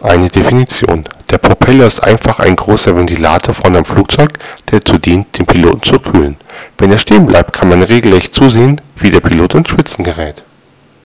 Eine Definition: Der Propeller ist einfach ein großer Ventilator vorne am Flugzeug, der dazu dient, den Piloten zu kühlen. Wenn er stehen bleibt, kann man regelrecht zusehen, wie der Pilot ins Schwitzen gerät